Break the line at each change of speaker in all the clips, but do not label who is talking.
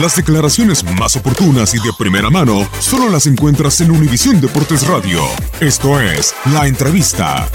Las declaraciones más oportunas y de primera mano solo las encuentras en Univisión Deportes Radio. Esto es La Entrevista.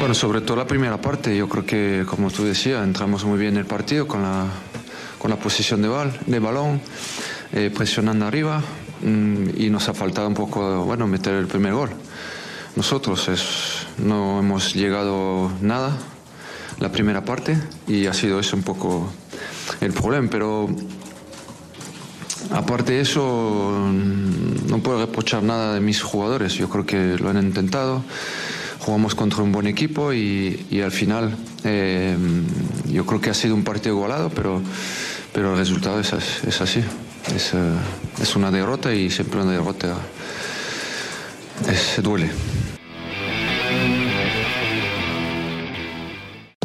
Bueno, sobre todo la primera parte, yo creo que, como tú decías, entramos muy bien en el partido con la, con la posición de, bal, de balón, eh, presionando arriba mm, y nos ha faltado un poco, bueno, meter el primer gol. Nosotros es, no hemos llegado nada la primera parte y ha sido eso un poco el problema, pero aparte de eso no puedo reprochar nada de mis jugadores, yo creo que lo han intentado jugamos contra un buen equipo y, y al final eh, yo creo que ha sido un partido igualado, pero, pero el resultado es, es así. Es, uh, es, una derrota y siempre una derrota es, duele.